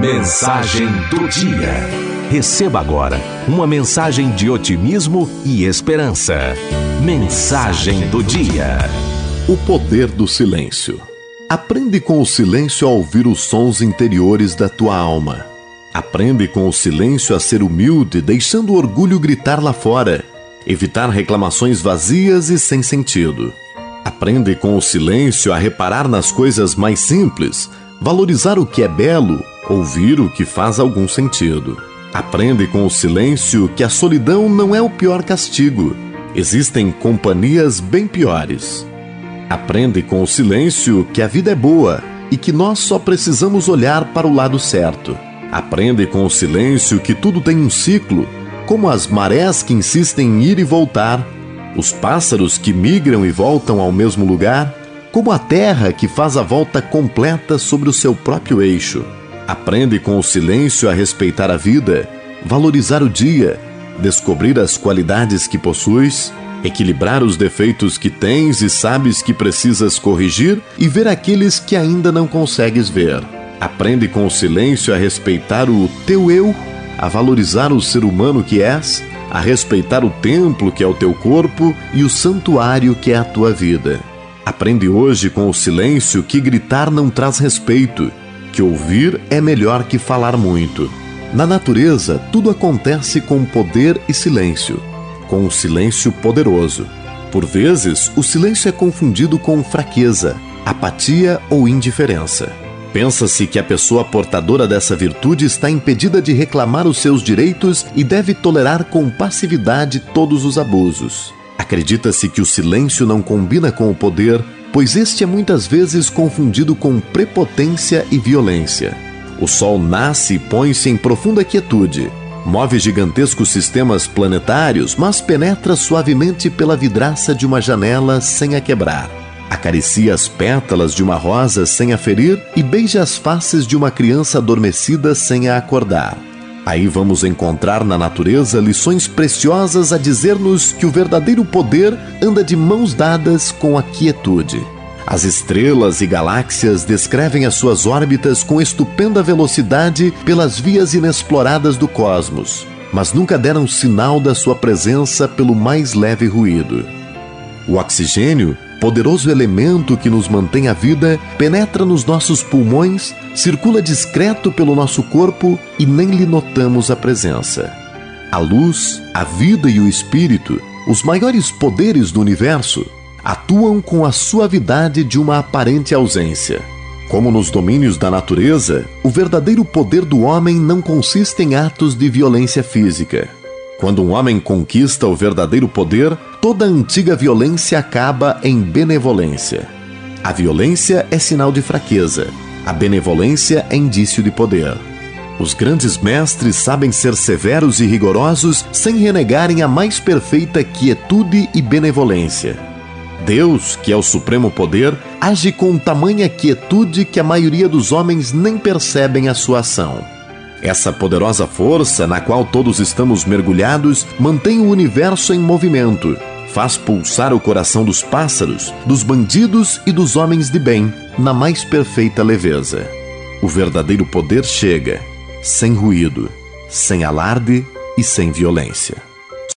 Mensagem do dia. Receba agora uma mensagem de otimismo e esperança. Mensagem do dia. O poder do silêncio. Aprende com o silêncio a ouvir os sons interiores da tua alma. Aprende com o silêncio a ser humilde, deixando o orgulho gritar lá fora. Evitar reclamações vazias e sem sentido. Aprende com o silêncio a reparar nas coisas mais simples, valorizar o que é belo, ouvir o que faz algum sentido. Aprende com o silêncio que a solidão não é o pior castigo. Existem companhias bem piores. Aprende com o silêncio que a vida é boa e que nós só precisamos olhar para o lado certo. Aprende com o silêncio que tudo tem um ciclo, como as marés que insistem em ir e voltar, os pássaros que migram e voltam ao mesmo lugar, como a terra que faz a volta completa sobre o seu próprio eixo. Aprende com o silêncio a respeitar a vida, valorizar o dia, descobrir as qualidades que possuis, equilibrar os defeitos que tens e sabes que precisas corrigir e ver aqueles que ainda não consegues ver. Aprende com o silêncio a respeitar o teu eu, a valorizar o ser humano que és, a respeitar o templo que é o teu corpo e o santuário que é a tua vida. Aprende hoje com o silêncio que gritar não traz respeito que ouvir é melhor que falar muito. Na natureza, tudo acontece com poder e silêncio, com um silêncio poderoso. Por vezes, o silêncio é confundido com fraqueza, apatia ou indiferença. Pensa-se que a pessoa portadora dessa virtude está impedida de reclamar os seus direitos e deve tolerar com passividade todos os abusos. Acredita-se que o silêncio não combina com o poder, pois este é muitas vezes confundido com prepotência e violência. O Sol nasce e põe-se em profunda quietude. Move gigantescos sistemas planetários, mas penetra suavemente pela vidraça de uma janela sem a quebrar. Acaricia as pétalas de uma rosa sem a ferir e beija as faces de uma criança adormecida sem a acordar. Aí vamos encontrar na natureza lições preciosas a dizer-nos que o verdadeiro poder anda de mãos dadas com a quietude. As estrelas e galáxias descrevem as suas órbitas com estupenda velocidade pelas vias inexploradas do cosmos, mas nunca deram sinal da sua presença pelo mais leve ruído. O oxigênio poderoso elemento que nos mantém a vida, penetra nos nossos pulmões, circula discreto pelo nosso corpo e nem lhe notamos a presença. A luz, a vida e o espírito, os maiores poderes do universo, atuam com a suavidade de uma aparente ausência. Como nos domínios da natureza, o verdadeiro poder do homem não consiste em atos de violência física quando um homem conquista o verdadeiro poder, toda antiga violência acaba em benevolência. A violência é sinal de fraqueza, a benevolência é indício de poder. Os grandes mestres sabem ser severos e rigorosos sem renegarem a mais perfeita quietude e benevolência. Deus, que é o supremo poder, age com tamanha quietude que a maioria dos homens nem percebem a sua ação. Essa poderosa força na qual todos estamos mergulhados mantém o universo em movimento, faz pulsar o coração dos pássaros, dos bandidos e dos homens de bem, na mais perfeita leveza. O verdadeiro poder chega, sem ruído, sem alarde e sem violência.